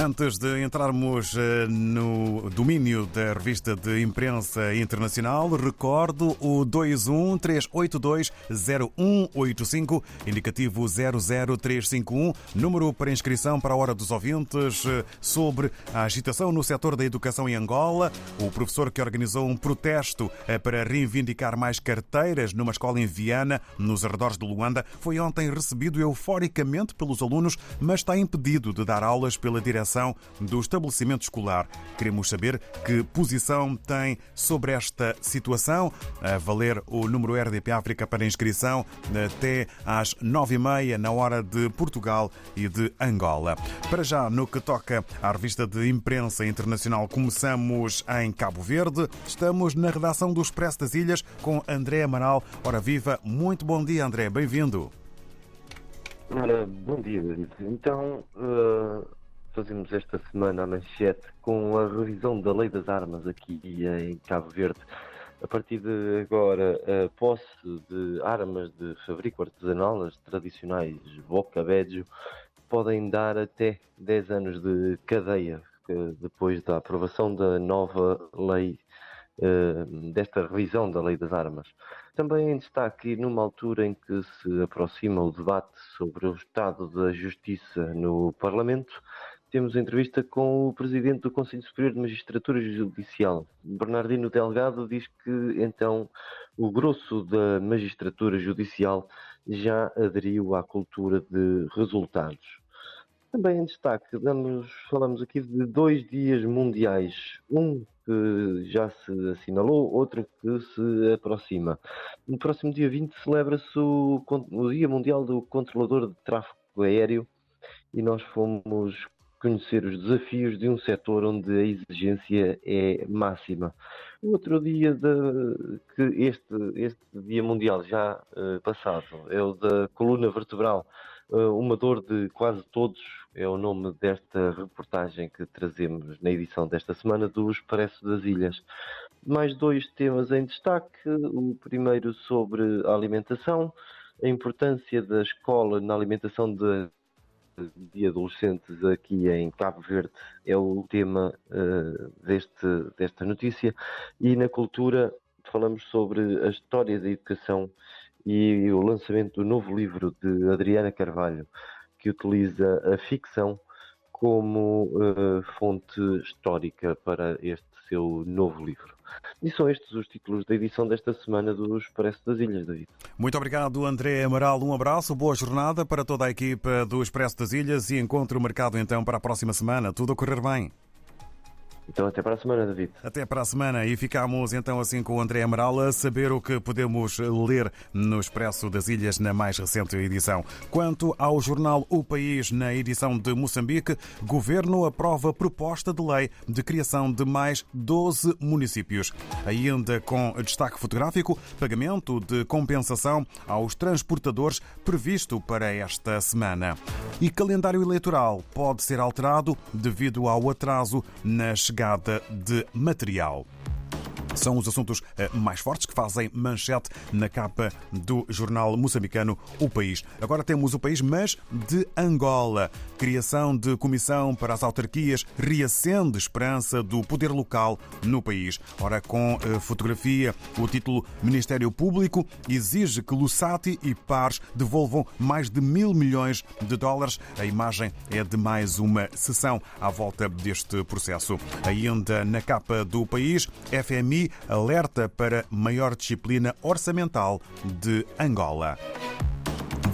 Antes de entrarmos eh, no domínio da revista de imprensa internacional, recordo o 213820185, indicativo 00351, número para inscrição para a hora dos ouvintes eh, sobre a agitação no setor da educação em Angola. O professor que organizou um protesto eh, para reivindicar mais carteiras numa escola em Viana, nos arredores de Luanda, foi ontem recebido euforicamente pelos alunos, mas está impedido de dar aulas pela direção do estabelecimento escolar. Queremos saber que posição tem sobre esta situação. A valer o número RDP África para inscrição até às nove e meia na hora de Portugal e de Angola. Para já, no que toca à revista de imprensa internacional, começamos em Cabo Verde. Estamos na redação do Expresso das Ilhas com André Amaral. Ora viva, muito bom dia, André, bem-vindo. Ora, bom dia. Então, uh, fazemos esta semana a manchete com a revisão da lei das armas aqui em Cabo Verde. A partir de agora, a posse de armas de fabrico artesanal, as tradicionais boca bédio, podem dar até 10 anos de cadeia, depois da aprovação da nova lei, eh, desta revisão da lei das armas. Também em destaque, numa altura em que se aproxima o debate sobre o estado da justiça no Parlamento, temos entrevista com o presidente do Conselho Superior de Magistratura Judicial. Bernardino Delgado diz que então o grosso da magistratura judicial já aderiu à cultura de resultados. Também em destaque, damos, falamos aqui de dois dias mundiais. Um que já se assinalou, outro que se aproxima. No próximo dia 20 celebra-se o, o Dia Mundial do Controlador de Tráfego Aéreo e nós fomos conhecer os desafios de um setor onde a exigência é máxima. O outro dia de, que este, este Dia Mundial já uh, passado é o da coluna vertebral, uh, uma dor de quase todos, é o nome desta reportagem que trazemos na edição desta semana do Expresso das Ilhas. Mais dois temas em destaque, o primeiro sobre a alimentação, a importância da escola na alimentação de de adolescentes aqui em Cabo Verde é o tema uh, deste, desta notícia. E na cultura falamos sobre a história da educação e o lançamento do novo livro de Adriana Carvalho que utiliza a ficção como uh, fonte histórica para este seu novo livro. E são estes os títulos da edição desta semana do Expresso das Ilhas, David. Muito obrigado, André Amaral. Um abraço, boa jornada para toda a equipa do Expresso das Ilhas e encontro marcado então para a próxima semana. Tudo a correr bem. Então até para a semana, David. Até para a semana e ficamos então assim com o André Amaral a saber o que podemos ler no Expresso das Ilhas na mais recente edição. Quanto ao jornal O País, na edição de Moçambique, governo aprova proposta de lei de criação de mais 12 municípios. Ainda com destaque fotográfico, pagamento de compensação aos transportadores previsto para esta semana. E calendário eleitoral pode ser alterado devido ao atraso na chegada de material. São os assuntos eh, mais fortes que fazem manchete na capa do jornal moçambicano O País. Agora temos o país, mas de Angola. Criação de comissão para as autarquias reacende esperança do poder local no país. Ora, com eh, fotografia, o título Ministério Público exige que Lusati e pares devolvam mais de mil milhões de dólares. A imagem é de mais uma sessão à volta deste processo. Ainda na capa do país, FMI alerta para maior disciplina orçamental de Angola.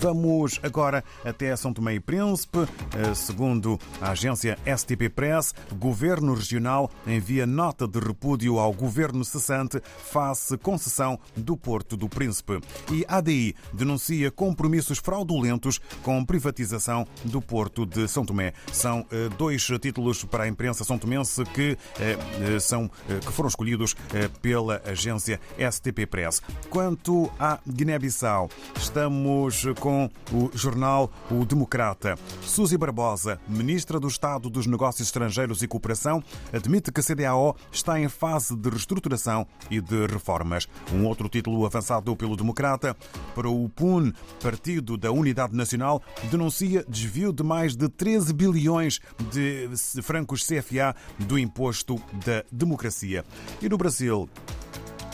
Vamos agora até São Tomé e Príncipe. Eh, segundo a agência STP Press, Governo Regional envia nota de repúdio ao Governo cessante face concessão do Porto do Príncipe. E ADI denuncia compromissos fraudulentos com privatização do Porto de São Tomé. São eh, dois títulos para a imprensa são tomense que, eh, são, que foram escolhidos pela agência STP Press. Quanto à Guiné-Bissau, estamos com com o jornal O Democrata. Suzy Barbosa, ministra do Estado dos Negócios Estrangeiros e Cooperação, admite que a CDAO está em fase de reestruturação e de reformas. Um outro título avançado pelo Democrata para o PUN, Partido da Unidade Nacional, denuncia desvio de mais de 13 bilhões de francos CFA do imposto da democracia. E no Brasil,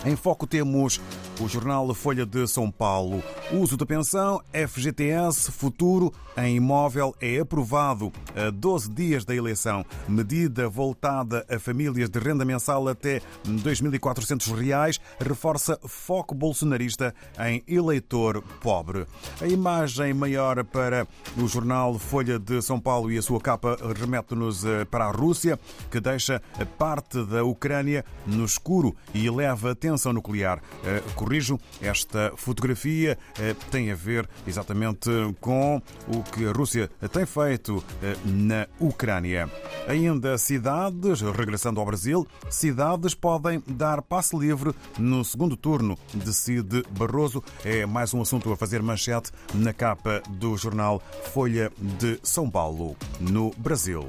em foco temos o jornal Folha de São Paulo. Uso da pensão FGTS Futuro em imóvel é aprovado a 12 dias da eleição. Medida voltada a famílias de renda mensal até R$ 2.400 reforça foco bolsonarista em eleitor pobre. A imagem maior para o jornal Folha de São Paulo e a sua capa remete-nos eh, para a Rússia, que deixa parte da Ucrânia no escuro e eleva a tensão nuclear. Eh, corrijo, esta fotografia eh, tem a ver exatamente com o que a Rússia tem feito na Ucrânia. Ainda cidades, regressando ao Brasil, cidades podem dar passe livre no segundo turno, decide Barroso. É mais um assunto a fazer manchete na capa do jornal Folha de São Paulo, no Brasil.